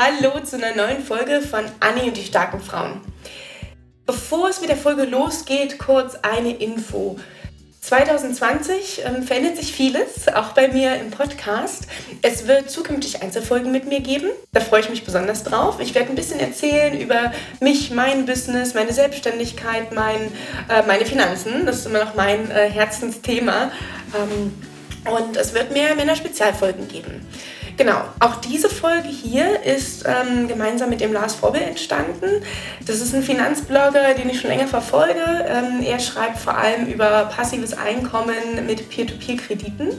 Hallo zu einer neuen Folge von Annie und die starken Frauen. Bevor es mit der Folge losgeht, kurz eine Info. 2020 ähm, verändert sich vieles, auch bei mir im Podcast. Es wird zukünftig Einzelfolgen mit mir geben. Da freue ich mich besonders drauf. Ich werde ein bisschen erzählen über mich, mein Business, meine Selbstständigkeit, mein, äh, meine Finanzen. Das ist immer noch mein äh, Herzensthema. Ähm, und es wird mehr Männer-Spezialfolgen geben. Genau, auch diese Folge hier ist ähm, gemeinsam mit dem Lars Frobbe entstanden. Das ist ein Finanzblogger, den ich schon länger verfolge. Ähm, er schreibt vor allem über passives Einkommen mit Peer-to-Peer-Krediten.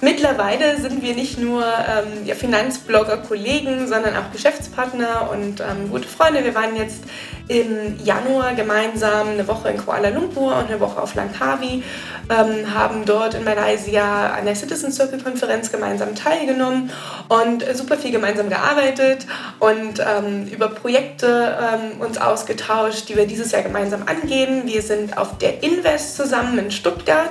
Mittlerweile sind wir nicht nur ähm, ja, Finanzblogger-Kollegen, sondern auch Geschäftspartner und ähm, gute Freunde. Wir waren jetzt im Januar gemeinsam eine Woche in Kuala Lumpur und eine Woche auf Langkawi, ähm, haben dort in Malaysia an der Citizen Circle Konferenz gemeinsam teilgenommen und super viel gemeinsam gearbeitet und ähm, über Projekte ähm, uns ausgetauscht, die wir dieses Jahr gemeinsam angehen. Wir sind auf der Invest zusammen in Stuttgart.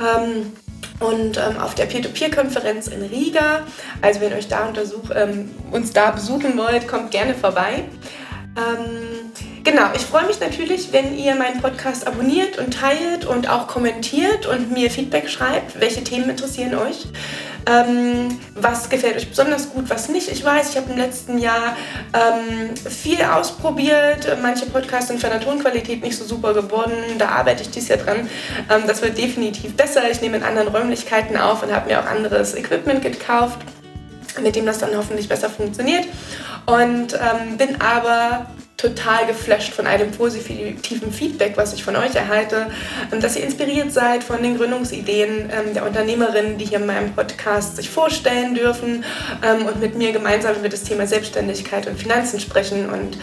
Ähm, und ähm, auf der Peer-to-Peer-Konferenz in Riga. Also wenn euch da untersuch, ähm, uns da besuchen wollt, kommt gerne vorbei. Ähm, genau, ich freue mich natürlich, wenn ihr meinen Podcast abonniert und teilt und auch kommentiert und mir Feedback schreibt. Welche Themen interessieren euch? Ähm, was gefällt euch besonders gut, was nicht? Ich weiß, ich habe im letzten Jahr ähm, viel ausprobiert. Manche Podcasts sind von der Tonqualität nicht so super geworden. Da arbeite ich dieses Jahr dran. Ähm, das wird definitiv besser. Ich nehme in anderen Räumlichkeiten auf und habe mir auch anderes Equipment gekauft, mit dem das dann hoffentlich besser funktioniert. Und ähm, bin aber total geflasht von all dem positiven Feedback, was ich von euch erhalte, ähm, dass ihr inspiriert seid von den Gründungsideen ähm, der Unternehmerinnen, die hier in meinem Podcast sich vorstellen dürfen ähm, und mit mir gemeinsam über das Thema Selbstständigkeit und Finanzen sprechen. Und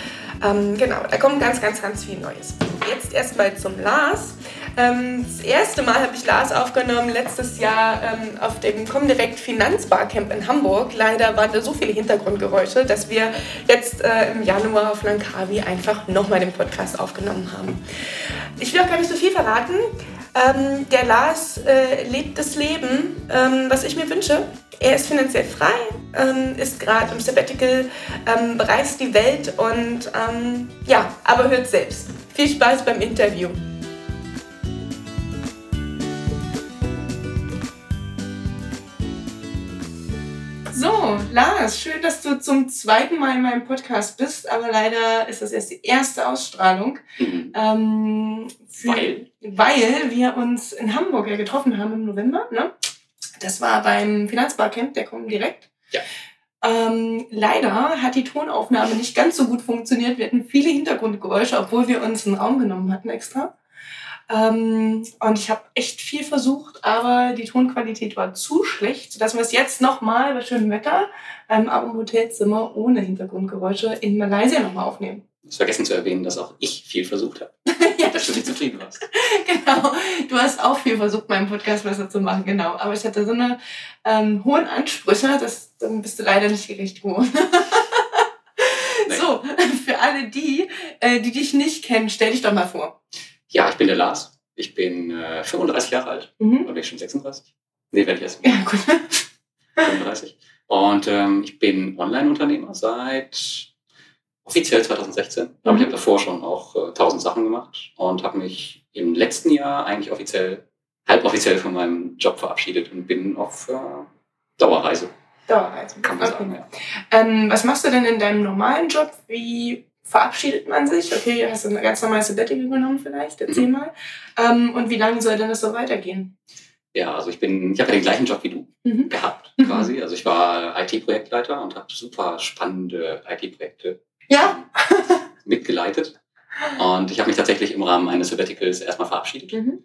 genau, da kommt ganz, ganz, ganz viel Neues. Jetzt erstmal zum Lars. Ähm, das erste Mal habe ich Lars aufgenommen letztes Jahr ähm, auf dem Comdirect Finanzbarcamp in Hamburg. Leider waren da so viele Hintergrundgeräusche, dass wir jetzt äh, im Januar auf Langkawi einfach nochmal den Podcast aufgenommen haben. Ich will auch gar nicht so viel verraten. Ähm, der Lars äh, lebt das Leben, ähm, was ich mir wünsche. Er ist finanziell frei, ähm, ist gerade im Sabbatical, ähm, bereist die Welt und ähm, ja, aber hört selbst. Viel Spaß beim Interview. So, Lars, schön, dass du zum zweiten Mal in meinem Podcast bist, aber leider ist das erst die erste Ausstrahlung. Mhm. Ähm, für, weil? Weil wir uns in Hamburg ja getroffen haben im November. Ne? Das war beim Finanzbarcamp, der kommt direkt. Ja. Ähm, leider hat die Tonaufnahme nicht ganz so gut funktioniert. Wir hatten viele Hintergrundgeräusche, obwohl wir uns einen Raum genommen hatten extra. Ähm, und ich habe echt viel versucht, aber die Tonqualität war zu schlecht, sodass wir es jetzt nochmal bei schönem Wetter, ähm, im Hotelzimmer ohne Hintergrundgeräusche in Malaysia nochmal aufnehmen. Du hast vergessen zu erwähnen, dass auch ich viel versucht habe. ja, dass du nicht zufrieden warst. genau. Du hast auch viel versucht, meinen Podcast besser zu machen, genau. Aber ich hatte so eine ähm, hohen Ansprüche, dass dann bist du leider nicht gerecht geworden. So, für alle die, äh, die dich nicht kennen, stell dich doch mal vor. Ja, ich bin der Lars. Ich bin äh, 35 Jahre alt. Mhm. Oder bin ich schon 36? Nee, werde ich erst. Ja, gut. 35. Und ähm, ich bin Online-Unternehmer seit offiziell 2016. Mhm. Aber ich habe davor schon auch äh, tausend Sachen gemacht und habe mich im letzten Jahr eigentlich offiziell, halboffiziell von meinem Job verabschiedet und bin auf äh, Dauerreise. Dauerreise. Kann man okay. sagen, ja. Ähm, was machst du denn in deinem normalen Job? Wie verabschiedet man sich? Okay, hast du eine ganz normale Sabbatical genommen vielleicht? Erzähl mhm. mal. Ähm, und wie lange soll denn das so weitergehen? Ja, also ich bin, ich habe ja den gleichen Job wie du mhm. gehabt, mhm. quasi. Also ich war IT-Projektleiter und habe super spannende IT-Projekte ja. mitgeleitet. Und ich habe mich tatsächlich im Rahmen eines Sabbaticals erstmal verabschiedet. Mhm.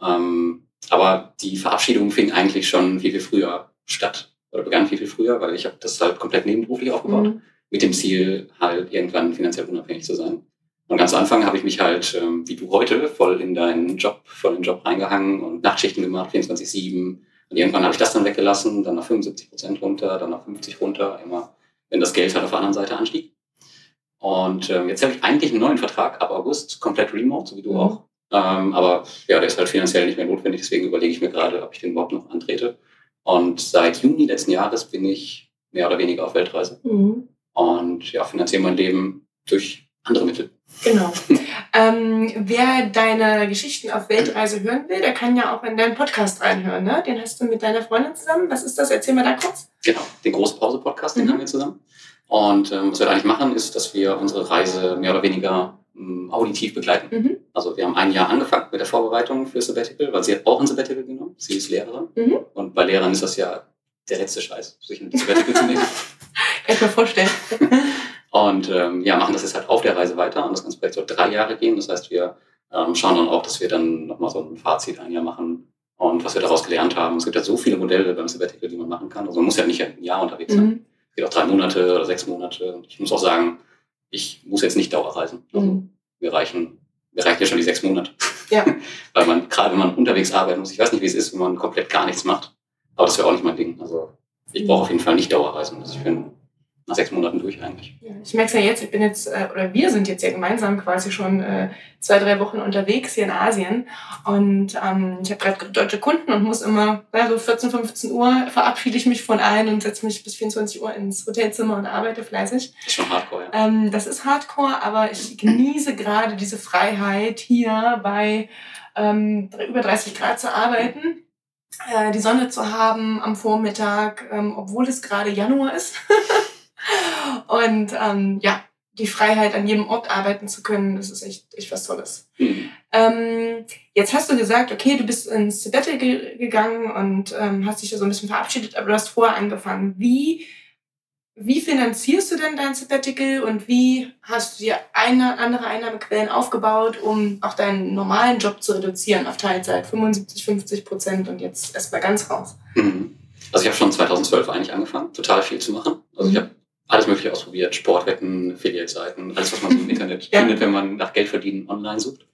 Ähm, aber die Verabschiedung fing eigentlich schon viel, viel früher statt. Oder begann viel, viel früher, weil ich habe das halt komplett nebenberuflich aufgebaut. Mhm mit dem Ziel, halt irgendwann finanziell unabhängig zu sein. Und ganz am Anfang habe ich mich halt, ähm, wie du heute, voll in deinen Job, voll in den Job reingehangen und Nachtschichten gemacht, 24-7. Und irgendwann habe ich das dann weggelassen, dann auf 75 Prozent runter, dann auf 50 runter, immer, wenn das Geld halt auf der anderen Seite anstieg. Und ähm, jetzt habe ich eigentlich einen neuen Vertrag ab August, komplett remote, so wie du mhm. auch. Ähm, aber ja, der ist halt finanziell nicht mehr notwendig, deswegen überlege ich mir gerade, ob ich den überhaupt noch antrete. Und seit Juni letzten Jahres bin ich mehr oder weniger auf Weltreise. Mhm und ja, finanziere mein Leben durch andere Mittel. Genau. ähm, wer deine Geschichten auf Weltreise hören will, der kann ja auch in deinen Podcast reinhören. Ne? Den hast du mit deiner Freundin zusammen. Was ist das? Erzähl mal da kurz. Genau, den Große Pause Podcast, den mhm. haben wir zusammen. Und ähm, was wir eigentlich machen, ist, dass wir unsere Reise mehr oder weniger ähm, auditiv begleiten. Mhm. Also wir haben ein Jahr angefangen mit der Vorbereitung für Sabbatical, weil sie hat auch ein Sabbatical genommen. Sie ist Lehrerin. Mhm. Und bei Lehrern ist das ja der letzte Scheiß, sich ein Sabbatical zu nehmen. Kann ich mir vorstellen. Und ähm, ja, machen das jetzt halt auf der Reise weiter. Und das ganze Projekt soll drei Jahre gehen. Das heißt, wir ähm, schauen dann auch, dass wir dann nochmal so ein Fazit ein Jahr machen und was wir daraus gelernt haben. Es gibt ja so viele Modelle beim Sabbatical, die man machen kann. Also man muss ja nicht ein Jahr unterwegs sein. Mhm. Es geht auch drei Monate oder sechs Monate. Und ich muss auch sagen, ich muss jetzt nicht Dauerreisen. Also mhm. wir reichen, wir reichen ja schon die sechs Monate. Ja. Weil man, gerade wenn man unterwegs arbeiten muss, ich weiß nicht, wie es ist, wenn man komplett gar nichts macht. Aber das wäre auch nicht mein Ding. Also ich mhm. brauche auf jeden Fall nicht Dauerreisen. Also ich bin nach sechs Monaten durch eigentlich. Ich merke es ja jetzt, ich bin jetzt, äh, oder wir sind jetzt ja gemeinsam quasi schon äh, zwei, drei Wochen unterwegs hier in Asien. Und ähm, ich habe gerade deutsche Kunden und muss immer, ja, so 14, 15 Uhr verabschiede ich mich von allen und setze mich bis 24 Uhr ins Hotelzimmer und arbeite fleißig. Das ist schon hardcore, ja. Ähm, das ist hardcore, aber ich genieße gerade diese Freiheit hier bei ähm, über 30 Grad zu arbeiten äh, die Sonne zu haben am Vormittag, ähm, obwohl es gerade Januar ist. Und ähm, ja, die Freiheit, an jedem Ort arbeiten zu können, das ist echt, echt was Tolles. Mhm. Ähm, jetzt hast du gesagt, okay, du bist ins Sabbatical gegangen und ähm, hast dich da so ein bisschen verabschiedet, aber du hast vorher angefangen. Wie, wie finanzierst du denn dein Sabbatical und wie hast du dir eine, andere Einnahmequellen aufgebaut, um auch deinen normalen Job zu reduzieren auf Teilzeit, 75, 50 Prozent und jetzt erst mal ganz raus? Mhm. Also ich habe schon 2012 eigentlich angefangen, total viel zu machen. Also ich habe alles Mögliche ausprobiert. Sportwetten, Affiliate-Seiten, alles, was man so im Internet ja. findet, wenn man nach Geld verdienen online sucht.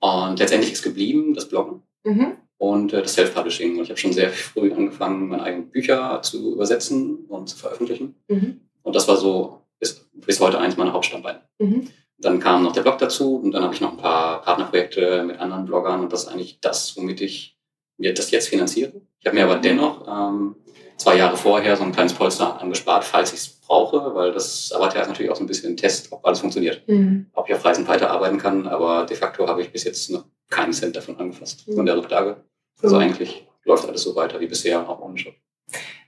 Und letztendlich ist geblieben das Bloggen mhm. und äh, das Self-Publishing. Und ich habe schon sehr früh angefangen, meine eigenen Bücher zu übersetzen und zu veröffentlichen. Mhm. Und das war so bis, bis heute eins meiner Hauptstammbeine. Mhm. Dann kam noch der Blog dazu und dann habe ich noch ein paar Partnerprojekte mit anderen Bloggern und das ist eigentlich das, womit ich mir das jetzt finanziere. Ich habe mir aber dennoch ähm, zwei Jahre vorher so ein kleines Polster angespart, falls ich es brauche, weil das Avatar ist natürlich auch so ein bisschen ein Test, ob alles funktioniert. Mhm. Ob ich auf Reisen weiterarbeiten kann, aber de facto habe ich bis jetzt noch keinen Cent davon angefasst, mhm. von der Rücklage. Also mhm. eigentlich läuft alles so weiter wie bisher, auch ohne Job.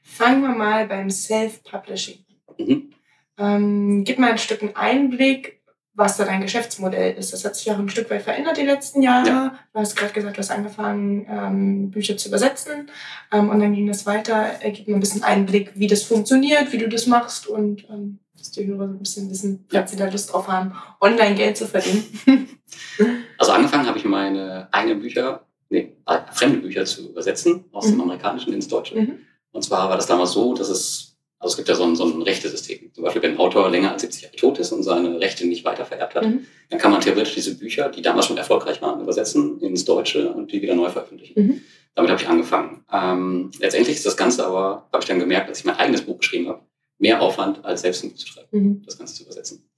Fangen wir mal beim Self-Publishing an. Mhm. Ähm, gib mal ein Stück einen Einblick, was da dein Geschäftsmodell ist. Das hat sich auch ein Stück weit verändert die letzten Jahre. Ja. Du hast gerade gesagt, du hast angefangen, ähm, Bücher zu übersetzen ähm, und dann ging das weiter. Er gibt mir ein bisschen Einblick, wie das funktioniert, wie du das machst und ähm, dass die Hörer so ein bisschen wissen, falls ja. sie da Lust drauf haben, online Geld zu verdienen. also angefangen habe ich meine eigenen Bücher, nee, äh, fremde Bücher zu übersetzen aus mhm. dem Amerikanischen ins Deutsche. Mhm. Und zwar war das damals so, dass es also es gibt ja so ein, so ein Rechtesystem. Zum Beispiel, wenn ein Autor länger als 70 Jahre tot ist und seine Rechte nicht weiter vererbt hat, mhm. dann kann man theoretisch diese Bücher, die damals schon erfolgreich waren, übersetzen ins Deutsche und die wieder neu veröffentlichen. Mhm. Damit habe ich angefangen. Ähm, letztendlich ist das Ganze aber, habe ich dann gemerkt, als ich mein eigenes Buch geschrieben habe, mehr Aufwand, als selbst ein Buch zu schreiben, mhm. das Ganze zu übersetzen.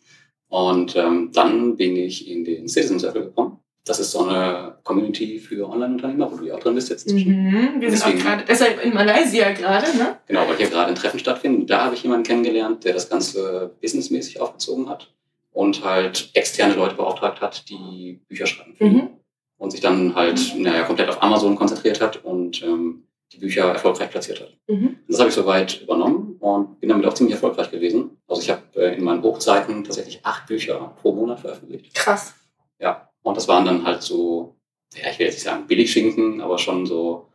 Und ähm, dann bin ich in den Citizen Circle gekommen das ist so eine Community für Online-Unternehmer, wo du ja auch drin bist jetzt inzwischen. Mhm, wir sind Deswegen, auch gerade, deshalb in Malaysia gerade, ne? Genau, weil hier gerade ein Treffen stattfindet. Da habe ich jemanden kennengelernt, der das Ganze businessmäßig aufgezogen hat und halt externe Leute beauftragt hat, die Bücher schreiben. Mhm. Und sich dann halt, mhm. naja, komplett auf Amazon konzentriert hat und ähm, die Bücher erfolgreich platziert hat. Mhm. Das habe ich soweit übernommen und bin damit auch ziemlich erfolgreich gewesen. Also ich habe äh, in meinen Hochzeiten tatsächlich acht Bücher pro Monat veröffentlicht. Krass. Ja, und das waren dann halt so, ja, ich will jetzt nicht sagen Billigschinken, aber schon so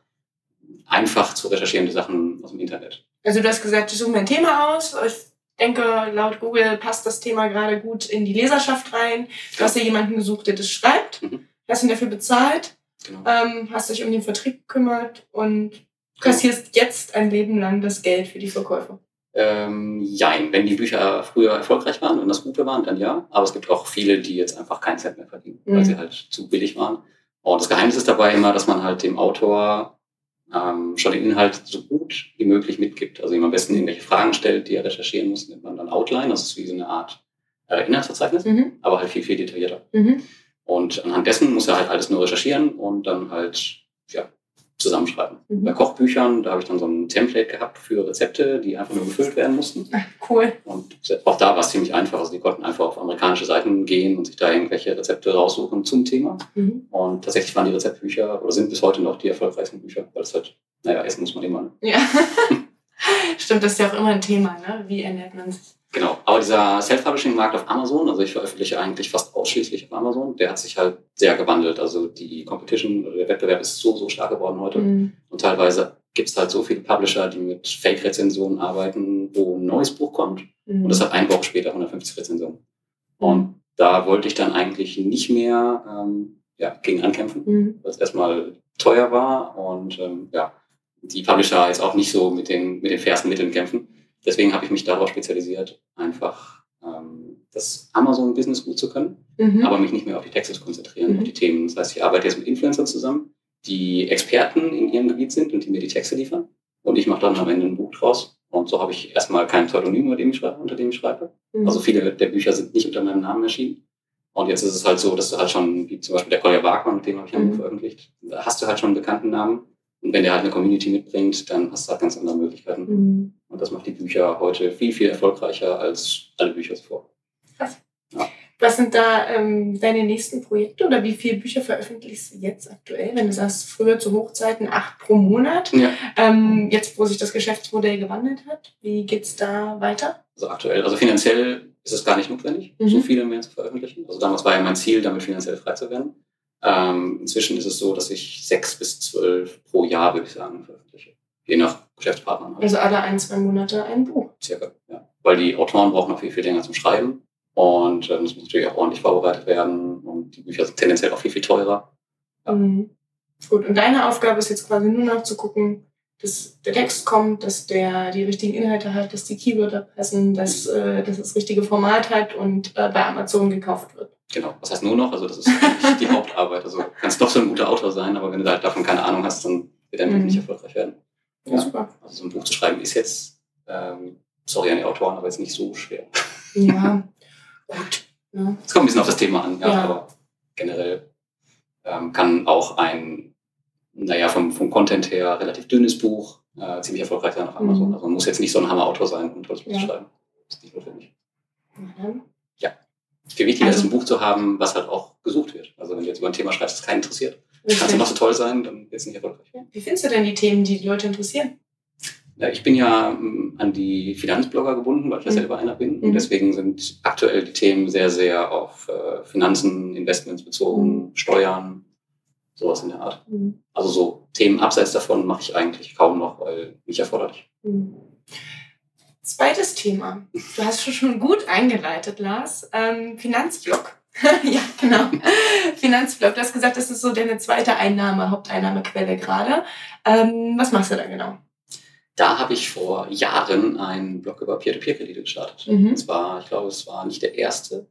einfach zu recherchierende Sachen aus dem Internet. Also du hast gesagt, ich suche mir ein Thema aus. Ich denke, laut Google passt das Thema gerade gut in die Leserschaft rein. Du ja. hast dir jemanden gesucht, der das schreibt, mhm. hast ihn dafür bezahlt, genau. ähm, hast dich um den Vertrieb gekümmert und kassierst jetzt ein Leben lang das Geld für die Verkäufe. Ähm, jein, wenn die Bücher früher erfolgreich waren und das gute waren, dann ja. Aber es gibt auch viele, die jetzt einfach keinen Cent mehr verdienen, mhm. weil sie halt zu billig waren. Und das Geheimnis ist dabei immer, dass man halt dem Autor ähm, schon den Inhalt so gut wie möglich mitgibt. Also ihm am besten irgendwelche Fragen stellt, die er recherchieren muss, nennt man dann Outline. Das ist wie so eine Art äh, Inhaltsverzeichnis, mhm. aber halt viel, viel detaillierter. Mhm. Und anhand dessen muss er halt alles nur recherchieren und dann halt ja, zusammenschreiben. Mhm. Bei Kochbüchern, da habe ich dann so ein Template gehabt für Rezepte, die einfach nur gefüllt werden mussten. Cool. Und auch da war es ziemlich einfach. Also die konnten einfach auf amerikanische Seiten gehen und sich da irgendwelche Rezepte raussuchen zum Thema. Mhm. Und tatsächlich waren die Rezeptbücher oder sind bis heute noch die erfolgreichsten Bücher, weil es halt, naja, essen muss man immer. Ne? Ja. Stimmt, das ist ja auch immer ein Thema, ne? Wie ernährt man sich? Genau, aber dieser Self-Publishing-Markt auf Amazon, also ich veröffentliche eigentlich fast ausschließlich auf Amazon, der hat sich halt sehr gewandelt. Also die Competition der Wettbewerb ist so, so stark geworden heute. Mhm. Und teilweise gibt es halt so viele Publisher, die mit Fake-Rezensionen arbeiten, wo ein neues Buch kommt mhm. und das hat eine Woche später 150 Rezensionen. Mhm. Und da wollte ich dann eigentlich nicht mehr ähm, ja, gegen ankämpfen, mhm. weil es erstmal teuer war und ähm, ja, die Publisher jetzt auch nicht so mit den, mit den fairsten Mitteln kämpfen. Deswegen habe ich mich darauf spezialisiert, einfach ähm, das Amazon-Business gut zu können, mhm. aber mich nicht mehr auf die Texte zu konzentrieren, mhm. auf die Themen. Das heißt, ich arbeite jetzt mit Influencern zusammen, die Experten in ihrem Gebiet sind und die mir die Texte liefern. Und ich mache dann am Ende ein Buch draus. Und so habe ich erstmal kein Pseudonym, unter dem ich schreibe. Unter dem ich schreibe. Mhm. Also viele der Bücher sind nicht unter meinem Namen erschienen. Und jetzt ist es halt so, dass du halt schon, wie zum Beispiel der Kolja Wagner, mit dem habe ich ein Buch mhm. veröffentlicht, da hast du halt schon einen bekannten Namen. Und wenn der halt eine Community mitbringt, dann hast du halt ganz andere Möglichkeiten. Mhm. Und das macht die Bücher heute viel, viel erfolgreicher als alle Bücher zuvor. Krass. Ja. Was sind da ähm, deine nächsten Projekte oder wie viele Bücher veröffentlichst du jetzt aktuell? Wenn du sagst, früher zu Hochzeiten acht pro Monat, ja. ähm, jetzt wo sich das Geschäftsmodell gewandelt hat, wie geht es da weiter? Also aktuell, also finanziell ist es gar nicht notwendig, mhm. so viele mehr zu veröffentlichen. Also damals war ja mein Ziel, damit finanziell frei zu werden. Ähm, inzwischen ist es so, dass ich sechs bis zwölf pro Jahr, würde ich sagen, veröffentliche. Je nach Geschäftspartner. Also alle ein, zwei Monate ein Buch. Circa, ja. Weil die Autoren brauchen noch viel, viel länger zum Schreiben. Und äh, das muss natürlich auch ordentlich vorbereitet werden. Und die Bücher sind tendenziell auch viel, viel teurer. Ja. Mhm. Gut, und deine Aufgabe ist jetzt quasi nur noch zu gucken, dass der Text kommt, dass der die richtigen Inhalte hat, dass die Keywörter passen, dass, äh, dass das richtige Format hat und äh, bei Amazon gekauft wird. Genau, was heißt nur noch? Also das ist die Hauptarbeit. Also kannst doch so ein guter Autor sein, aber wenn du halt davon keine Ahnung hast, dann wird dein Buch mhm. nicht erfolgreich werden. Ja, super. Also so ein Buch zu schreiben ist jetzt, ähm, sorry an die Autoren, aber jetzt nicht so schwer. Ja, gut. Ja. Es kommt ein bisschen auf das Thema an, ja, ja. aber generell ähm, kann auch ein, naja, vom, vom Content her relativ dünnes Buch äh, ziemlich erfolgreich sein auf Amazon. Mhm. Also man muss jetzt nicht so ein Hammer-Autor sein, um ein tolles Buch zu schreiben. Das ist nicht notwendig. Mhm. Viel wichtiger also, ist, ein Buch zu haben, was halt auch gesucht wird. Also wenn du jetzt über ein Thema schreibst, das keinen interessiert, kann es noch so toll sein, dann wird es nicht erfolgreich. Wie findest du denn die Themen, die die Leute interessieren? Ja, ich bin ja ähm, an die Finanzblogger gebunden, weil ich ja mhm. selber einer bin. Und mhm. deswegen sind aktuell die Themen sehr, sehr auf äh, Finanzen, Investments bezogen, mhm. Steuern, sowas in der Art. Mhm. Also so Themen abseits davon mache ich eigentlich kaum noch, weil nicht erforderlich. Zweites Thema. Du hast schon gut eingeleitet, Lars. Ähm, Finanzblog. ja, genau. Finanzblog. Du hast gesagt, das ist so deine zweite Einnahme, Haupteinnahmequelle gerade. Ähm, was machst du da genau? Da habe ich vor Jahren einen Blog über Peer-to-Peer-Kredite gestartet. Mhm. Und zwar, ich glaube, es war nicht der erste,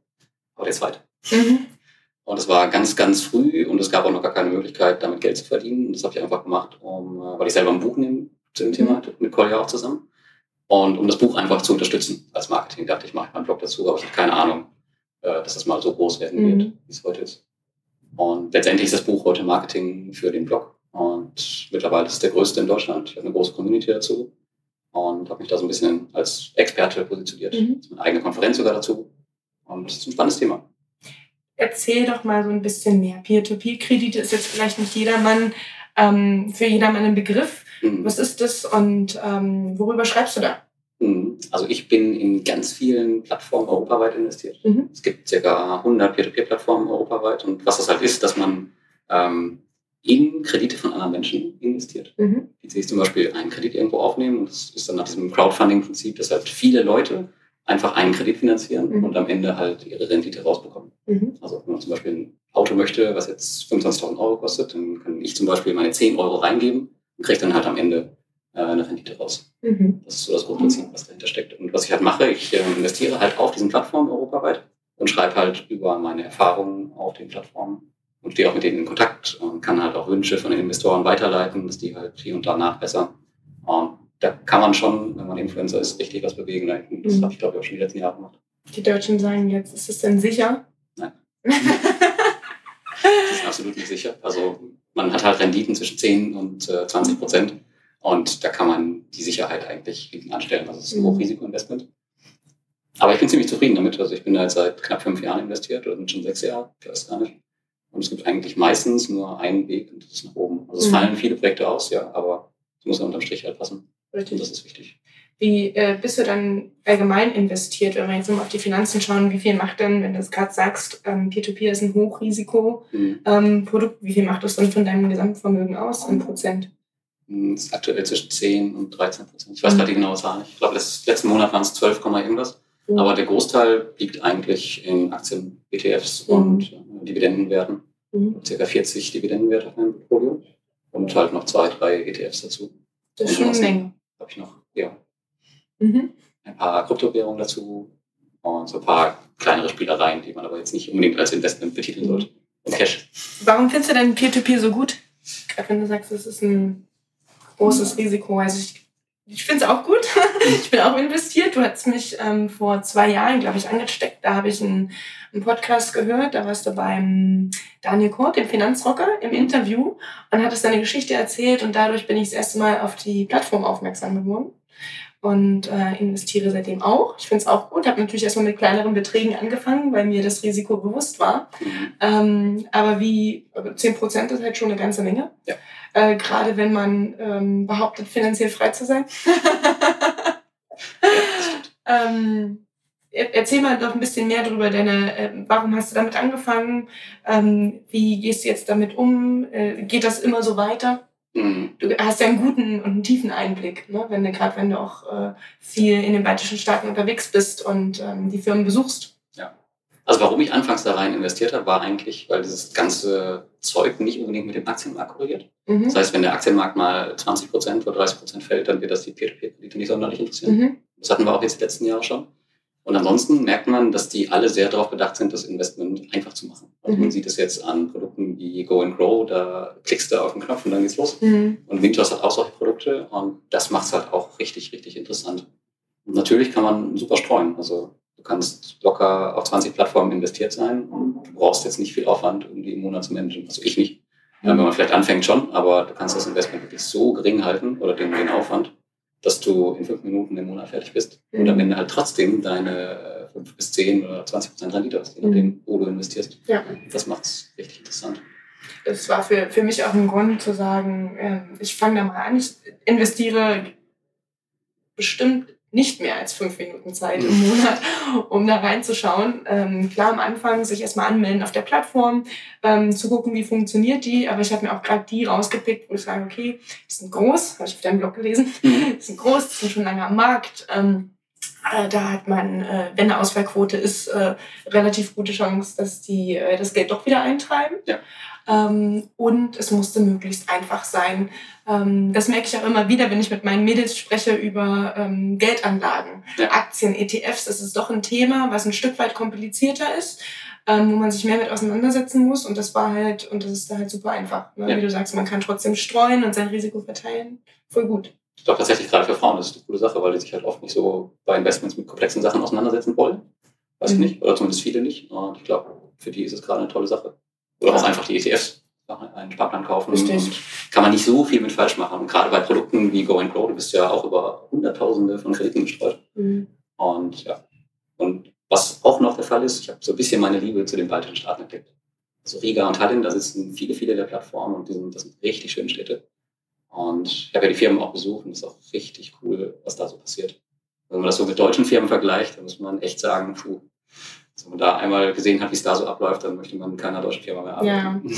aber der zweite. Mhm. Und es war ganz, ganz früh und es gab auch noch gar keine Möglichkeit, damit Geld zu verdienen. Und das habe ich einfach gemacht, um, äh, weil ich selber ein Buch nehme zu dem Thema, mhm. mit Kolja auch zusammen. Und um das Buch einfach zu unterstützen als Marketing, dachte ich, mache ich meinen Blog dazu, aber ich habe keine Ahnung, äh, dass das mal so groß werden wird, mhm. wie es heute ist. Und letztendlich ist das Buch heute Marketing für den Blog. Und mittlerweile ist es der größte in Deutschland. Ich habe eine große Community dazu und habe mich da so ein bisschen als Experte positioniert. Mhm. Eine eigene Konferenz sogar dazu. Und das ist ein spannendes Thema. Erzähl doch mal so ein bisschen mehr. Peer-to-Peer-Kredite ist jetzt vielleicht nicht jedermann, ähm, für jedermann ein Begriff. Mhm. Was ist das und ähm, worüber schreibst du da? Mhm. Also ich bin in ganz vielen Plattformen europaweit investiert. Mhm. Es gibt ca. 100 Peer-to-Peer-Plattformen europaweit und was das halt ist, dass man ähm, in Kredite von anderen Menschen investiert. Mhm. Die sich zum Beispiel einen Kredit irgendwo aufnehmen und das ist dann nach diesem Crowdfunding-Prinzip, dass halt viele Leute einfach einen Kredit finanzieren mhm. und am Ende halt ihre Rendite rausbekommen. Mhm. Also wenn man zum Beispiel ein Auto möchte, was jetzt 25.000 Euro kostet, dann kann ich zum Beispiel meine 10 Euro reingeben und kriege dann halt am Ende äh, eine Rendite raus. Mhm. Das ist so das Grundprinzip, was dahinter steckt. Und was ich halt mache, ich äh, investiere halt auf diesen Plattformen europaweit und schreibe halt über meine Erfahrungen auf den Plattformen und stehe auch mit denen in Kontakt und kann halt auch Wünsche von den Investoren weiterleiten, dass die halt hier und da nachbessern. Und da kann man schon, wenn man Influencer ist, richtig was bewegen. Das mhm. habe ich, glaube ich, auch schon die letzten Jahre gemacht. Die Deutschen sagen jetzt, ist es denn sicher? Nein. das ist absolut nicht sicher. Also man hat halt Renditen zwischen 10 und äh, 20 Prozent. Und da kann man die Sicherheit eigentlich hinten anstellen. Also es ist ein mhm. Hochrisikoinvestment. Aber ich bin ziemlich zufrieden damit. Also ich bin da jetzt seit knapp fünf Jahren investiert oder schon sechs Jahre, ich weiß gar nicht. Und es gibt eigentlich meistens nur einen Weg und das ist nach oben. Also es mhm. fallen viele Projekte aus, ja, aber es muss unterm Strich halt passen. Richtig. Und das ist wichtig. Wie äh, bist du dann allgemein investiert, wenn wir jetzt mal auf die Finanzen schauen? Wie viel macht denn, wenn du es gerade sagst, ähm, Peer-to-Peer ist ein Hochrisiko-Produkt, mhm. ähm, wie viel macht das dann von deinem Gesamtvermögen aus in Prozent? Hm, das ist aktuell zwischen 10 und 13 Prozent. Ich weiß mhm. gerade die genaue Zahl nicht. Ich glaube, letzten Monat waren es 12, irgendwas. Mhm. Aber der Großteil liegt eigentlich in Aktien, ETFs mhm. und äh, Dividendenwerten. Mhm. Circa 40 Dividendenwerte auf meinem Portfolio. Und halt noch zwei, drei ETFs dazu. Das ist schon eine Menge. Habe ich noch, ja. Mhm. Ein paar Kryptowährungen dazu und so ein paar kleinere Spielereien, die man aber jetzt nicht unbedingt als Investment betiteln sollte. Und Cash. Warum findest du denn Peer-to-Peer -Peer so gut? Wenn du sagst, es ist ein großes Risiko. Also ich, ich finde es auch gut. ich bin auch investiert. Du hast mich ähm, vor zwei Jahren, glaube ich, angesteckt. Da habe ich einen, einen, Podcast gehört. Da warst du beim Daniel Kort, dem Finanzrocker, im Interview und hattest deine Geschichte erzählt. Und dadurch bin ich das erste Mal auf die Plattform aufmerksam geworden und äh, investiere seitdem auch. Ich finde es auch gut. Habe natürlich erstmal mit kleineren Beträgen angefangen, weil mir das Risiko bewusst war. Mhm. Ähm, aber wie 10 Prozent ist halt schon eine ganze Menge. Ja. Äh, Gerade wenn man ähm, behauptet, finanziell frei zu sein. ähm, erzähl mal doch ein bisschen mehr darüber, deine, äh, warum hast du damit angefangen? Ähm, wie gehst du jetzt damit um? Äh, geht das immer so weiter? Mhm. Du hast ja einen guten und einen tiefen Einblick, ne? wenn du gerade wenn du auch äh, viel in den baltischen Staaten unterwegs bist und ähm, die Firmen besuchst. Ja. Also warum ich anfangs da rein investiert habe, war eigentlich, weil dieses ganze Zeug nicht unbedingt mit dem Aktienmarkt korreliert. Mhm. Das heißt, wenn der Aktienmarkt mal 20 Prozent oder 30 Prozent fällt, dann wird das die Peer-to-Peer-Kredite nicht sonderlich interessieren. Mhm. Das hatten wir auch jetzt die letzten Jahre schon. Und ansonsten merkt man, dass die alle sehr darauf bedacht sind, das Investment einfach zu machen. Also mhm. man sieht es jetzt an Produkten wie Go and Grow, da klickst du auf den Knopf und dann geht's los. Mhm. Und Windows hat auch solche Produkte und das macht es halt auch richtig, richtig interessant. Und natürlich kann man super streuen. Also du kannst locker auf 20 Plattformen investiert sein und du brauchst jetzt nicht viel Aufwand, um die im Monat zu managen. Also ich nicht. Ja, wenn man vielleicht anfängt schon, aber du kannst das Investment wirklich so gering halten oder den, den Aufwand, dass du in fünf Minuten im Monat fertig bist mhm. und am Ende halt trotzdem deine fünf bis zehn oder 20 Prozent Rendite hast, je nachdem, mhm. wo du investierst. Ja. Das macht es richtig interessant. Das war für, für mich auch ein Grund zu sagen, ähm, ich fange da mal an, ich investiere bestimmt nicht mehr als fünf Minuten Zeit im Monat, um da reinzuschauen. Ähm, klar, am Anfang sich erstmal anmelden auf der Plattform, ähm, zu gucken, wie funktioniert die. Aber ich habe mir auch gerade die rausgepickt, wo ich sage, okay, die sind groß, habe ich auf deinem Blog gelesen, mhm. die sind groß, die sind schon lange am Markt. Ähm, äh, da hat man, äh, wenn eine Ausfallquote ist, äh, relativ gute Chance, dass die äh, das Geld doch wieder eintreiben. Ja. Ähm, und es musste möglichst einfach sein. Ähm, das merke ich auch immer wieder, wenn ich mit meinen Mädels spreche über ähm, Geldanlagen, ja. Aktien, ETFs. Das ist doch ein Thema, was ein Stück weit komplizierter ist, ähm, wo man sich mehr mit auseinandersetzen muss. Und das war halt, und das ist da halt super einfach. Ne? Ja. Wie du sagst, man kann trotzdem streuen und sein Risiko verteilen. Voll gut. Ich glaube tatsächlich gerade für Frauen ist das eine coole Sache, weil die sich halt oft nicht so bei Investments mit komplexen Sachen auseinandersetzen wollen. Weiß mhm. ich nicht, oder zumindest viele nicht. Und ich glaube, für die ist es gerade eine tolle Sache. Oder auch einfach die ETFs einen Sparplan kaufen. Und kann man nicht so viel mit falsch machen. Und gerade bei Produkten wie Go and Grow, du bist ja auch über Hunderttausende von Krediten gestreut. Mhm. Und ja. Und was auch noch der Fall ist, ich habe so ein bisschen meine Liebe zu den baltischen Staaten entdeckt. Also Riga und Tallinn, da sitzen viele, viele der Plattformen und die sind, das sind richtig schöne Städte. Und ich habe ja die Firmen auch besucht und es ist auch richtig cool, was da so passiert. Wenn man das so mit deutschen Firmen vergleicht, dann muss man echt sagen, puh, wenn man da einmal gesehen hat, wie es da so abläuft, dann möchte man in keiner deutschen Firma mehr arbeiten.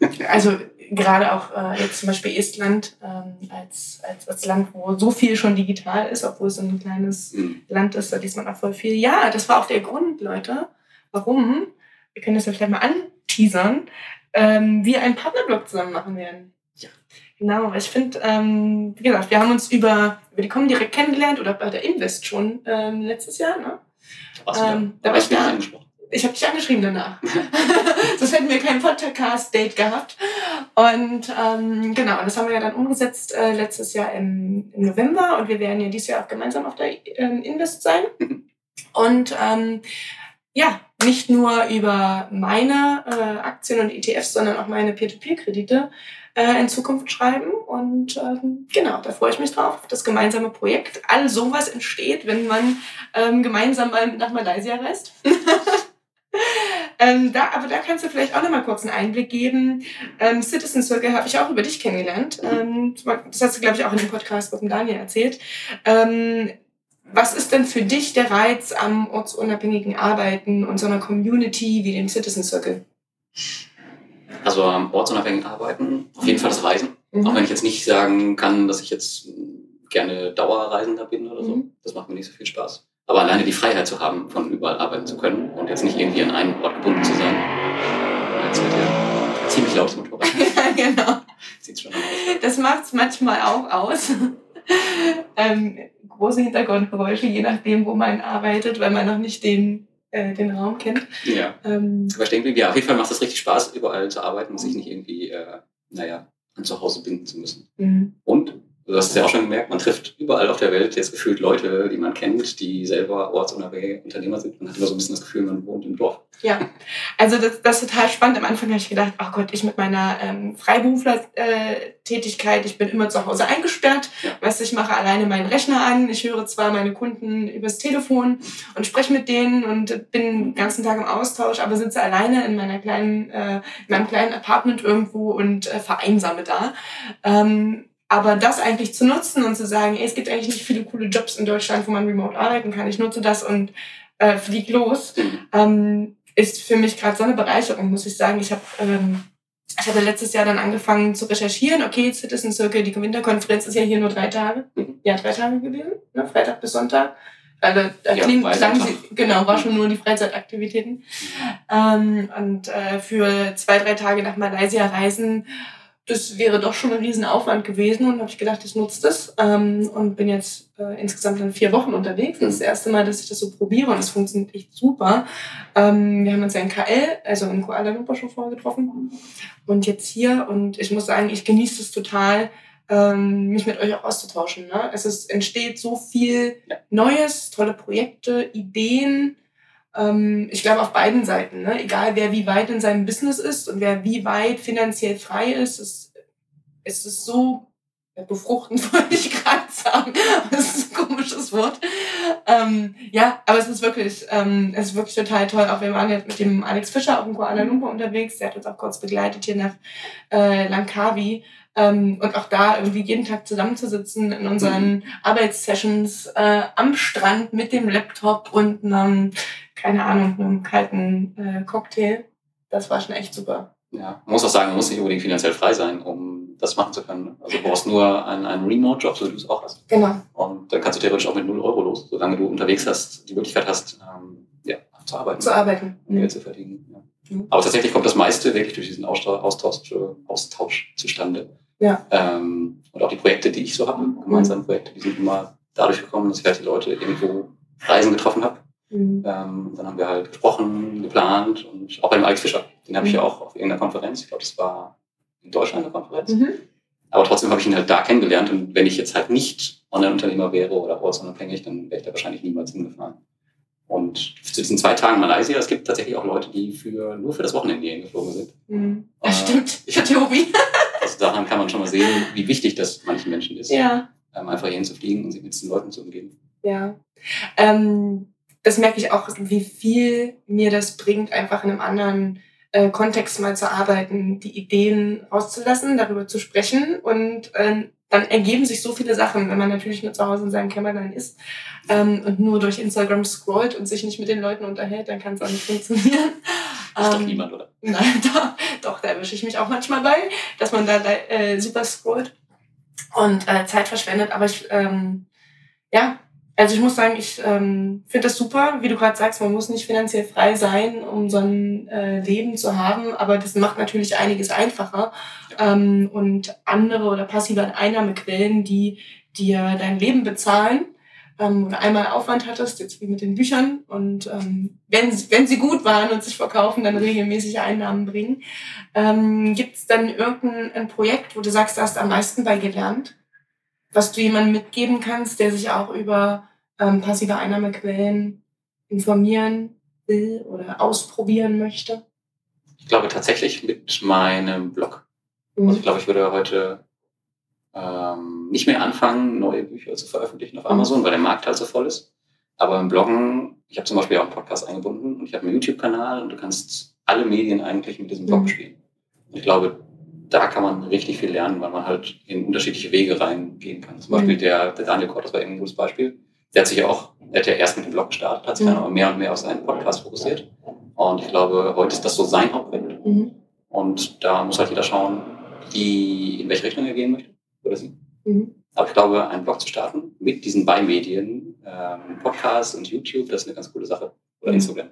Ja. also gerade auch äh, jetzt zum Beispiel Estland ähm, als, als, als Land, wo so viel schon digital ist, obwohl es ein kleines mhm. Land ist, da liest man auch voll viel. Ja, das war auch der Grund, Leute, warum, wir können das ja vielleicht mal anteasern, ähm, wir einen Partnerblog zusammen machen werden. Genau, ich finde, ähm, wie gesagt, wir haben uns über, über die Kommen direkt kennengelernt oder bei der Invest schon ähm, letztes Jahr, ne? Ähm, da war ich da. Ich habe dich angeschrieben danach. Sonst hätten wir kein Podcast-Date gehabt. Und ähm, genau, das haben wir ja dann umgesetzt äh, letztes Jahr im, im, November und wir werden ja dieses Jahr auch gemeinsam auf der ähm, Invest sein. Und ähm, ja, nicht nur über meine äh, Aktien und ETFs, sondern auch meine Peer-to-Peer-Kredite äh, in Zukunft schreiben. Und ähm, genau, da freue ich mich drauf, das gemeinsame Projekt. All sowas entsteht, wenn man ähm, gemeinsam mal nach Malaysia reist. ähm, da, aber da kannst du vielleicht auch noch mal kurz einen Einblick geben. Ähm, Citizen Circle habe ich auch über dich kennengelernt. Ähm, das hast du, glaube ich, auch in dem Podcast mit dem Daniel erzählt. Ähm, was ist denn für dich der Reiz am ortsunabhängigen Arbeiten und so einer Community wie dem Citizen Circle? Also am ortsunabhängigen Arbeiten, auf jeden Fall das Reisen. Mhm. Auch wenn ich jetzt nicht sagen kann, dass ich jetzt gerne Dauerreisender bin oder so. Mhm. Das macht mir nicht so viel Spaß. Aber alleine die Freiheit zu haben, von überall arbeiten zu können und jetzt nicht irgendwie an einen Ort gebunden zu sein. Jetzt wird ja ziemlich lautes Motorrad. ja, genau. Sieht's schon aus. Das macht's manchmal auch aus. ähm, große Hintergrundgeräusche, je nachdem, wo man arbeitet, weil man noch nicht den, äh, den Raum kennt. Ja. Ähm, Aber ich denke, ja, auf jeden Fall macht es richtig Spaß, überall zu arbeiten und sich nicht irgendwie, äh, naja, an zu Hause binden zu müssen. Mhm. Und Du hast ja auch schon gemerkt, man trifft überall auf der Welt jetzt gefühlt Leute, die man kennt, die selber ortsunabhängige Unternehmer sind. Man hat immer so ein bisschen das Gefühl, man wohnt im Dorf. Ja, also das, das ist total spannend. Am Anfang habe ich gedacht, ach Gott, ich mit meiner ähm, Freiberufler-Tätigkeit, ich bin immer zu Hause eingesperrt. Ja. Weißt ich mache alleine meinen Rechner an. Ich höre zwar meine Kunden übers Telefon und spreche mit denen und bin den ganzen Tag im Austausch, aber sitze alleine in meiner kleinen, äh, in meinem kleinen Apartment irgendwo und äh, vereinsame da. Ähm, aber das eigentlich zu nutzen und zu sagen, ey, es gibt eigentlich nicht viele coole Jobs in Deutschland, wo man remote arbeiten kann. Ich nutze das und äh, flieg los, ähm, ist für mich gerade so eine Bereicherung, muss ich sagen. Ich habe ähm, ich hatte letztes Jahr dann angefangen zu recherchieren. Okay, Citizen Circle, die Winterkonferenz ist ja hier nur drei Tage. Ja, drei Tage gewesen, ne? Freitag bis Sonntag. Also, da ja, klingt, klang sie, genau, war schon nur die Freizeitaktivitäten. Ähm, und äh, für zwei, drei Tage nach Malaysia reisen das wäre doch schon ein Riesenaufwand gewesen und habe ich gedacht, ich nutze das ähm, und bin jetzt äh, insgesamt dann vier Wochen unterwegs. Das ist das erste Mal, dass ich das so probiere und es funktioniert echt super. Ähm, wir haben uns ja in KL, also in Kuala Lumpur schon vorher getroffen und jetzt hier und ich muss sagen, ich genieße es total, ähm, mich mit euch auch auszutauschen. Ne? Es ist, entsteht so viel Neues, tolle Projekte, Ideen, ich glaube auf beiden Seiten, ne? egal wer wie weit in seinem Business ist und wer wie weit finanziell frei ist, ist, ist es so befruchtend, wollte ich gerade sagen. Das ist ein komisches Wort. Ähm, ja, aber es ist wirklich, ähm, es ist wirklich total toll. Auch wir waren jetzt mit dem Alex Fischer auch in Kuala Lumpur unterwegs. Der hat uns auch kurz begleitet hier nach äh, Langkawi. Ähm, und auch da irgendwie jeden Tag zusammenzusitzen in unseren mhm. Arbeitssessions äh, am Strand mit dem Laptop und einem, keine Ahnung, einem kalten äh, Cocktail. Das war schon echt super. Ja, man muss auch sagen, man muss nicht unbedingt finanziell frei sein, um das machen zu können. Also du brauchst nur einen, einen Remote-Job, so wie du es auch hast. Genau. Und dann kannst du theoretisch auch mit 0 Euro los, solange du unterwegs hast, die Möglichkeit hast, ähm, ja, zu arbeiten. Zu arbeiten. Geld mhm. zu verdienen. Ja. Mhm. Aber tatsächlich kommt das meiste wirklich durch diesen Austausch, Austausch, Austausch zustande. Ja. Ähm, und auch die Projekte, die ich so habe, gemeinsame Projekte, die sind immer dadurch gekommen, dass ich halt die Leute irgendwo Reisen getroffen habe. Mhm. Ähm, dann haben wir halt gesprochen, geplant und auch beim Alex Fischer. Den habe ich ja mhm. auch auf irgendeiner Konferenz, ich glaube, das war in Deutschland eine Konferenz. Mhm. Aber trotzdem habe ich ihn halt da kennengelernt und wenn ich jetzt halt nicht Online-Unternehmer wäre oder ortsunabhängig, dann wäre ich da wahrscheinlich niemals hingefahren. Und zu diesen zwei Tagen Malaysia, es gibt tatsächlich auch Leute, die für, nur für das Wochenende hierhin geflogen sind. Mhm. Das äh, stimmt. Ich hatte Tobi. Also daran kann man schon mal sehen, wie wichtig das manchen Menschen ist. Ja. Ähm, einfach hierhin zu fliegen und sich mit diesen Leuten zu umgeben. Ja. Ähm, das merke ich auch, wie viel mir das bringt, einfach in einem anderen äh, Kontext mal zu arbeiten, die Ideen rauszulassen, darüber zu sprechen und äh, dann ergeben sich so viele Sachen, wenn man natürlich nur zu Hause in seinem Kämmerlein ist ähm, und nur durch Instagram scrollt und sich nicht mit den Leuten unterhält, dann kann es auch nicht funktionieren. Das ist ähm, doch niemand, oder? Nein, doch, doch da erwische ich mich auch manchmal bei, dass man da äh, super scrollt und äh, Zeit verschwendet. Aber ich, ähm, ja, also ich muss sagen, ich ähm, finde das super, wie du gerade sagst, man muss nicht finanziell frei sein, um so ein äh, Leben zu haben, aber das macht natürlich einiges einfacher. Ja. Ähm, und andere oder passive Einnahmequellen, die dir dein Leben bezahlen, ähm, oder einmal Aufwand hattest, jetzt wie mit den Büchern, und ähm, wenn, wenn sie gut waren und sich verkaufen, dann regelmäßige Einnahmen bringen. Ähm, Gibt es dann irgendein Projekt, wo du sagst, du hast am meisten bei gelernt? was du jemandem mitgeben kannst, der sich auch über ähm, passive Einnahmequellen informieren will oder ausprobieren möchte? Ich glaube tatsächlich mit meinem Blog. Mhm. Also ich glaube, ich würde heute ähm, nicht mehr anfangen, neue Bücher zu veröffentlichen auf. Amazon, weil der Markt halt so voll ist. Aber im Bloggen, ich habe zum Beispiel auch einen Podcast eingebunden und ich habe einen YouTube-Kanal und du kannst alle Medien eigentlich mit diesem Blog mhm. spielen. Und ich glaube, da kann man richtig viel lernen, weil man halt in unterschiedliche Wege reingehen kann. Zum Beispiel mhm. der, der Daniel Kort, das war eben ein gutes Beispiel. Der hat sich ja auch, der hat ja erst mit dem Blog gestartet, hat sich mhm. dann aber mehr und mehr auf seinen Podcast fokussiert. Und ich glaube, heute ist das so sein Hauptprojekt. Mhm. Und da muss halt jeder schauen, wie, in welche Richtung er gehen möchte. Sie. Mhm. Aber ich glaube, einen Blog zu starten mit diesen Beimedien, ähm, Podcast und YouTube, das ist eine ganz coole Sache. Oder mhm. Instagram.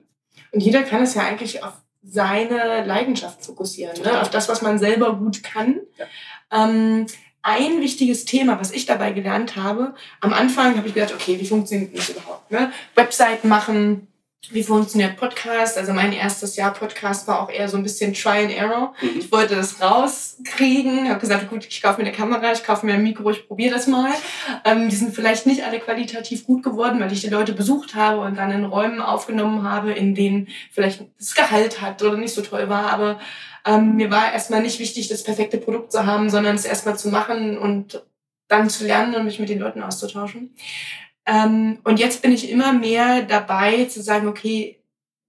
Und jeder kann es ja eigentlich auf seine Leidenschaft fokussieren, ne? auf das, was man selber gut kann. Ja. Ähm, ein wichtiges Thema, was ich dabei gelernt habe, am Anfang habe ich gedacht, okay, wie funktioniert das überhaupt? Ne? Webseiten machen, wie funktioniert Podcast? Also mein erstes Jahr Podcast war auch eher so ein bisschen Try and Error. Mhm. Ich wollte das rauskriegen, habe gesagt, gut, ich kaufe mir eine Kamera, ich kaufe mir ein Mikro, ich probiere das mal. Ähm, die sind vielleicht nicht alle qualitativ gut geworden, weil ich die Leute besucht habe und dann in Räumen aufgenommen habe, in denen vielleicht das Gehalt hat oder nicht so toll war. Aber ähm, mir war erstmal nicht wichtig, das perfekte Produkt zu haben, sondern es erstmal zu machen und dann zu lernen und mich mit den Leuten auszutauschen. Ähm, und jetzt bin ich immer mehr dabei zu sagen, okay,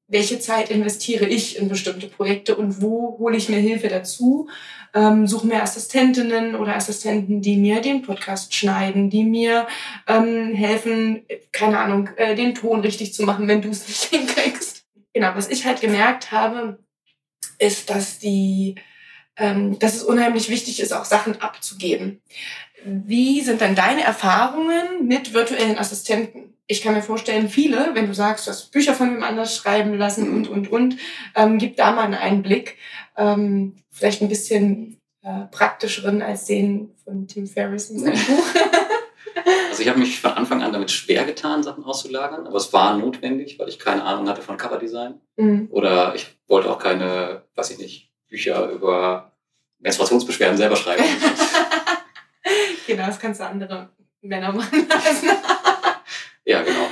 welche Zeit investiere ich in bestimmte Projekte und wo hole ich mir Hilfe dazu? Ähm, suche mir Assistentinnen oder Assistenten, die mir den Podcast schneiden, die mir ähm, helfen, keine Ahnung, äh, den Ton richtig zu machen, wenn du es nicht hinkriegst. Genau, was ich halt gemerkt habe, ist, dass die, ähm, dass es unheimlich wichtig ist, auch Sachen abzugeben. Wie sind dann deine Erfahrungen mit virtuellen Assistenten? Ich kann mir vorstellen, viele, wenn du sagst, du hast Bücher von jemand anders schreiben lassen und, und, und, ähm, gib da mal einen Einblick. Ähm, vielleicht ein bisschen äh, praktischeren als den von Tim Ferriss in seinem Buch. Also ich habe mich von Anfang an damit schwer getan, Sachen auszulagern, aber es war notwendig, weil ich keine Ahnung hatte von Coverdesign. Mhm. Oder ich wollte auch keine, weiß ich nicht, Bücher über Menstruationsbeschwerden selber schreiben. Genau, das kannst du andere Männer machen lassen. ja, genau.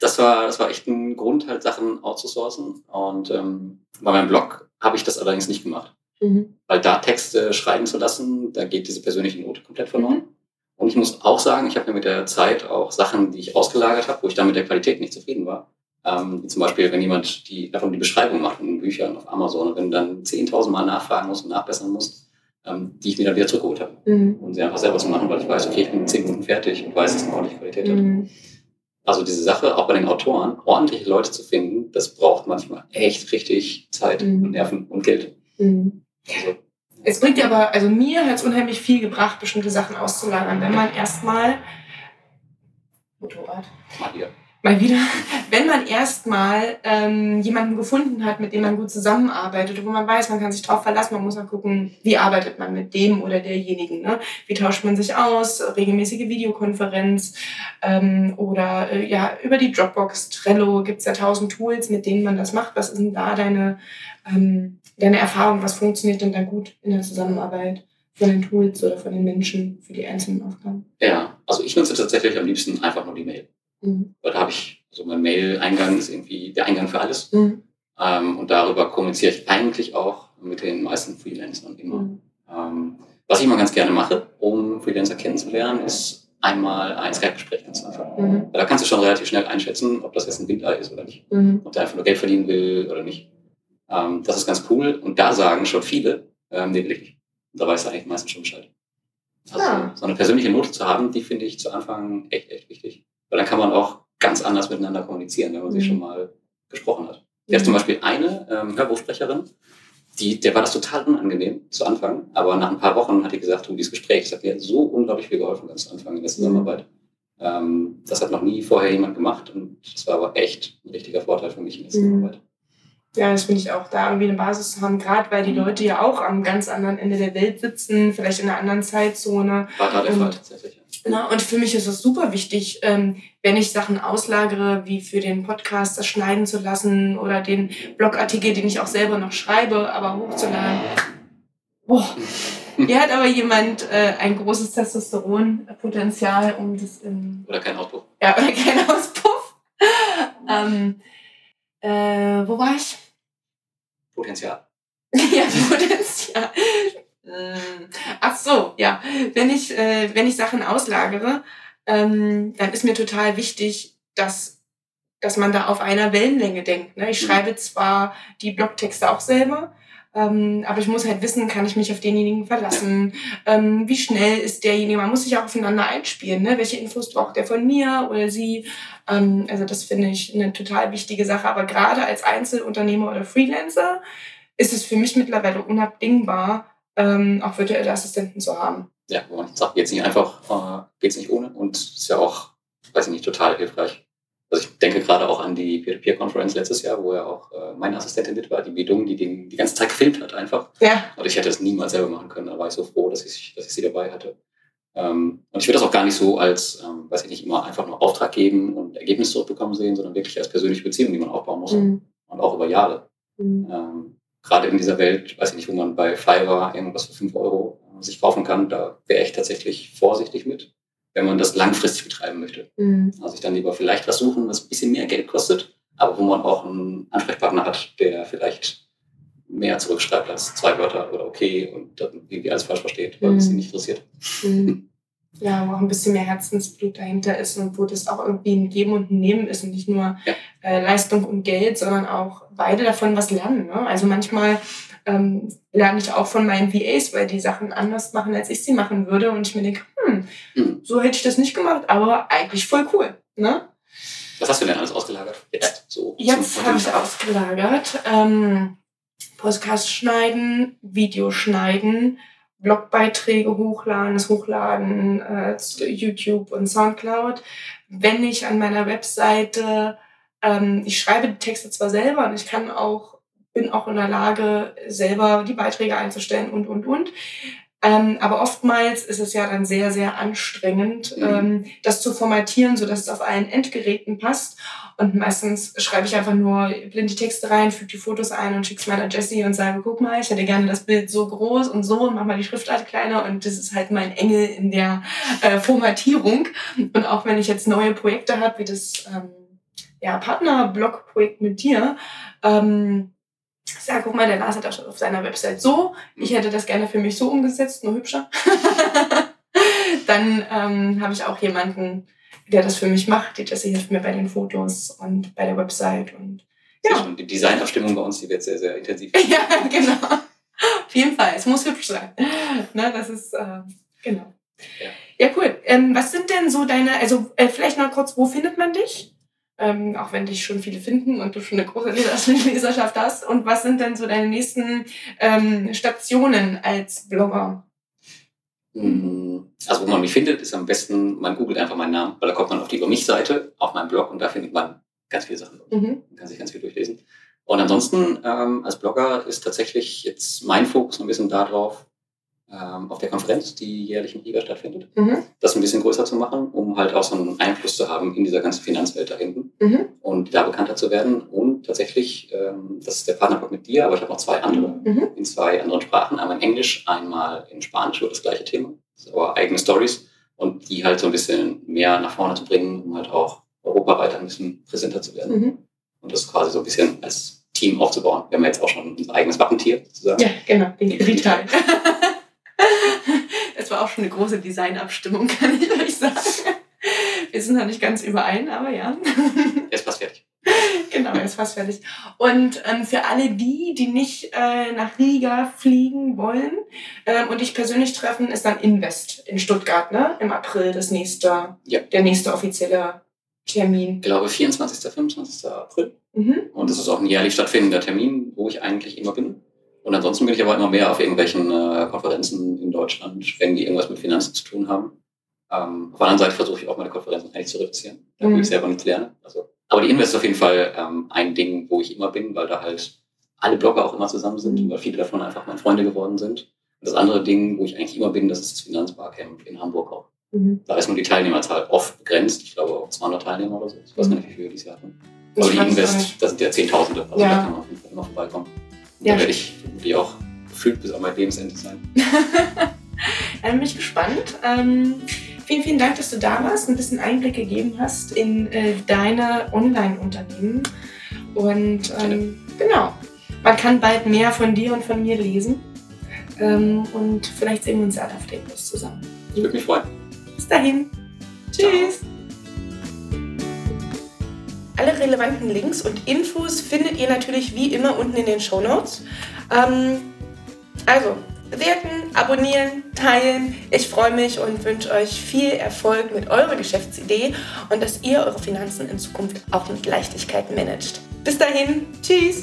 Das war, das war echt ein Grund, halt Sachen outzusourcen. Und ähm, bei meinem Blog habe ich das allerdings nicht gemacht. Mhm. Weil da Texte schreiben zu lassen, da geht diese persönliche Note komplett verloren. Mhm. Und ich muss auch sagen, ich habe mir mit der Zeit auch Sachen, die ich ausgelagert habe, wo ich dann mit der Qualität nicht zufrieden war. Ähm, wie zum Beispiel, wenn jemand die, davon die Beschreibung macht in Büchern auf Amazon und wenn du dann 10.000 Mal nachfragen musst und nachbessern musst, die ich mir dann wieder zurückgeholt habe. Mhm. Und sie einfach selber zu machen, weil ich weiß, okay, ich bin in zehn Minuten fertig und weiß, dass es eine ordentliche Qualität mhm. hat. Also diese Sache, auch bei den Autoren, ordentliche Leute zu finden, das braucht manchmal echt richtig Zeit mhm. und Nerven und Geld. Mhm. Also, es bringt dir aber, also mir hat es unheimlich viel gebracht, bestimmte Sachen auszulagern. Wenn man erstmal Motorrad. Mal hier mal wieder, wenn man erstmal ähm, jemanden gefunden hat, mit dem man gut zusammenarbeitet, wo man weiß, man kann sich drauf verlassen, man muss mal gucken, wie arbeitet man mit dem oder derjenigen, ne? wie tauscht man sich aus, regelmäßige Videokonferenz ähm, oder äh, ja über die Dropbox, Trello gibt's ja tausend Tools, mit denen man das macht. Was ist denn da deine, ähm, deine Erfahrung, was funktioniert denn da gut in der Zusammenarbeit? von den Tools oder von den Menschen für die einzelnen Aufgaben? Ja, also ich nutze tatsächlich am liebsten einfach nur die Mail. Mhm. Weil da habe ich, also mein Mail-Eingang ist irgendwie der Eingang für alles. Mhm. Ähm, und darüber kommuniziere ich eigentlich auch mit den meisten Freelancern immer. Mhm. Ähm, was ich immer ganz gerne mache, um Freelancer kennenzulernen, ist einmal ein Skype-Gespräch ganz einfach. Mhm. Da kannst du schon relativ schnell einschätzen, ob das jetzt ein Windei ist oder nicht. Mhm. Ob der einfach nur Geld verdienen will oder nicht. Ähm, das ist ganz cool. Und da sagen schon viele, ähm, nee, will ich nicht. Und da weiß er eigentlich meistens schon Bescheid. Also ja. so eine persönliche Note zu haben, die finde ich zu Anfang echt, echt wichtig. Weil dann kann man auch ganz anders miteinander kommunizieren, wenn man sich mhm. schon mal gesprochen hat. Ich hatte zum Beispiel eine ähm, Hörbuchsprecherin, die, der war das total unangenehm zu Anfang, aber nach ein paar Wochen hat die gesagt, du, dieses Gespräch, das hat mir so unglaublich viel geholfen ganz zu Anfang in der mhm. Zusammenarbeit. Mhm. Ähm, das hat noch nie vorher jemand gemacht und das war aber echt ein richtiger Vorteil für mich in der mhm. Zusammenarbeit. Ja, das finde ich auch, da irgendwie eine Basis zu haben, gerade weil die mhm. Leute ja auch am ganz anderen Ende der Welt sitzen, vielleicht in einer anderen Zeitzone. War da der Fall tatsächlich. Na, und für mich ist es super wichtig, ähm, wenn ich Sachen auslagere, wie für den Podcast das schneiden zu lassen oder den Blogartikel, den ich auch selber noch schreibe, aber hochzuladen. Boah. Hier hat aber jemand äh, ein großes Testosteronpotenzial, um das in. Oder kein Auspuff. Ja, oder kein Auspuff. ähm, Äh, wo war ich? Potenzial. ja, Potenzial. So, ja. Wenn ich, äh, wenn ich Sachen auslagere, ähm, dann ist mir total wichtig, dass, dass man da auf einer Wellenlänge denkt. Ne? Ich mhm. schreibe zwar die Blogtexte auch selber, ähm, aber ich muss halt wissen, kann ich mich auf denjenigen verlassen? Ähm, wie schnell ist derjenige? Man muss sich auch aufeinander einspielen. Ne? Welche Infos braucht der von mir oder sie? Ähm, also das finde ich eine total wichtige Sache. Aber gerade als Einzelunternehmer oder Freelancer ist es für mich mittlerweile unabdingbar, ähm, auch virtuelle Assistenten zu haben. Ja, wo man sagt, jetzt nicht einfach, äh, geht's nicht ohne und ist ja auch, weiß ich nicht, total hilfreich. Also ich denke gerade auch an die Peer-to-Peer-Conference letztes Jahr, wo ja auch äh, meine Assistentin mit war, die Bedung, die den die ganze Zeit gefilmt hat einfach. Ja. Und ich hätte es niemals selber machen können. Da war ich so froh, dass ich, dass ich sie dabei hatte. Ähm, und ich würde das auch gar nicht so als, ähm, weiß ich nicht, immer einfach nur Auftrag geben und Ergebnis zurückbekommen sehen, sondern wirklich als persönliche Beziehung, die man aufbauen muss. Mhm. Und auch über Jahre. Mhm. Ähm, gerade in dieser Welt, weiß ich nicht, wo man bei Fiverr irgendwas für 5 Euro äh, sich kaufen kann, da wäre ich tatsächlich vorsichtig mit wenn man das langfristig betreiben möchte. Mhm. Also ich dann lieber vielleicht was suchen, was ein bisschen mehr Geld kostet, aber wo man auch einen Ansprechpartner hat, der vielleicht mehr zurückschreibt als zwei Wörter oder okay und irgendwie alles falsch versteht, weil mhm. es ihn nicht interessiert. Mhm. Ja, wo auch ein bisschen mehr Herzensblut dahinter ist und wo das auch irgendwie ein Geben und ein Nehmen ist und nicht nur ja. äh, Leistung und Geld, sondern auch beide davon was lernen. Ne? Also manchmal ähm, lerne ich auch von meinen VAs, weil die Sachen anders machen, als ich sie machen würde. Und ich mir denke, hm, mhm. so hätte ich das nicht gemacht, aber eigentlich voll cool. Ne? Was hast du denn alles ausgelagert? Jetzt, so Jetzt habe ich ausgelagert. Ähm, Podcast schneiden, Video schneiden, Blogbeiträge hochladen, das Hochladen äh, zu YouTube und Soundcloud. Wenn ich an meiner Webseite, ähm, ich schreibe die Texte zwar selber und ich kann auch bin auch in der Lage, selber die Beiträge einzustellen und, und, und. Ähm, aber oftmals ist es ja dann sehr, sehr anstrengend, mhm. ähm, das zu formatieren, so dass es auf allen Endgeräten passt. Und meistens schreibe ich einfach nur blinde Texte rein, füge die Fotos ein und schicke es meiner Jessie und sage, guck mal, ich hätte gerne das Bild so groß und so und mach mal die Schriftart kleiner. Und das ist halt mein Engel in der äh, Formatierung. Und auch wenn ich jetzt neue Projekte habe, wie das ähm, ja, Partner-Blog-Projekt mit dir, ähm, sag, guck mal, der Lars hat das auf seiner Website so, ich hätte das gerne für mich so umgesetzt, nur hübscher. Dann ähm, habe ich auch jemanden, der das für mich macht. Die Jessie hilft mir bei den Fotos und bei der Website. Und, ja. Schon, die Designabstimmung bei uns, die wird sehr, sehr intensiv. ja, genau. Auf jeden Fall, es muss hübsch sein. ne, das ist, äh, genau. Ja. ja, cool. Ähm, was sind denn so deine, also äh, vielleicht noch kurz, wo findet man dich? Ähm, auch wenn dich schon viele finden und du schon eine große Leserschaft hast. Und was sind denn so deine nächsten ähm, Stationen als Blogger? Hm, also wo man mich findet, ist am besten, man googelt einfach meinen Namen, weil da kommt man auf die Über mich Seite, auf meinem Blog und da findet man ganz viele Sachen. Mhm. Man kann sich ganz viel durchlesen. Und ansonsten ähm, als Blogger ist tatsächlich jetzt mein Fokus ein bisschen darauf, ähm, auf der Konferenz, die jährlich in Riga stattfindet, mhm. das ein bisschen größer zu machen, um halt auch so einen Einfluss zu haben in dieser ganzen Finanzwelt da hinten mhm. und da bekannter zu werden. Und tatsächlich, ähm, das ist der Partnerblog mit dir, aber ich habe noch zwei andere mhm. in zwei anderen Sprachen, einmal in Englisch, einmal in Spanisch über das gleiche Thema, das aber eigene Stories und die halt so ein bisschen mehr nach vorne zu bringen, um halt auch europaweit ein bisschen präsenter zu werden. Mhm. Und das quasi so ein bisschen als Team aufzubauen. Wir haben jetzt auch schon unser eigenes Wappentier sozusagen. Ja, genau, den Rital. Es war auch schon eine große Designabstimmung, kann ich euch sagen. Wir sind noch nicht ganz überein, aber ja. Er ist fast fertig. Genau, er ist fast fertig. Und ähm, für alle die, die nicht äh, nach Riga fliegen wollen ähm, und dich persönlich treffen, ist dann Invest in Stuttgart, ne? Im April das nächste, ja. der nächste offizielle Termin. Ich glaube 24. 25. April. Mhm. Und das ist auch ein jährlich stattfindender Termin, wo ich eigentlich immer bin. Und ansonsten bin ich aber immer mehr auf irgendwelchen äh, Konferenzen in Deutschland, wenn die irgendwas mit Finanzen zu tun haben. Ähm, auf der anderen Seite versuche ich auch meine Konferenzen eigentlich zu reduzieren, da mhm. ich selber nichts lerne. Also, aber die Invest ist auf jeden Fall ähm, ein Ding, wo ich immer bin, weil da halt alle Blogger auch immer zusammen sind und weil viele davon einfach meine Freunde geworden sind. Und das andere Ding, wo ich eigentlich immer bin, das ist das Finanzbarcamp in Hamburg auch. Mhm. Da ist nur die Teilnehmerzahl oft begrenzt. Ich glaube auf 200 Teilnehmer oder so. Ich weiß gar nicht, wie viele dieses Jahr hatten. Aber die Invest, das sind ja Zehntausende. Also ja. da kann man auf jeden Fall immer vorbeikommen. Ja. Da werde ich vermutlich auch gefühlt bis an mein Lebensende sein. Dann bin ich gespannt. Ähm, vielen, vielen Dank, dass du da warst, und ein bisschen Einblick gegeben hast in äh, deine Online-Unternehmen. Und ähm, genau, man kann bald mehr von dir und von mir lesen. Ähm, und vielleicht sehen wir uns ja auf dem Bus zusammen. Ich würde mich freuen. Bis dahin. Tschüss. Ciao. Alle relevanten Links und Infos findet ihr natürlich wie immer unten in den Show Notes. Ähm, also, bewerten, abonnieren, teilen. Ich freue mich und wünsche euch viel Erfolg mit eurer Geschäftsidee und dass ihr eure Finanzen in Zukunft auch mit Leichtigkeit managt. Bis dahin, tschüss!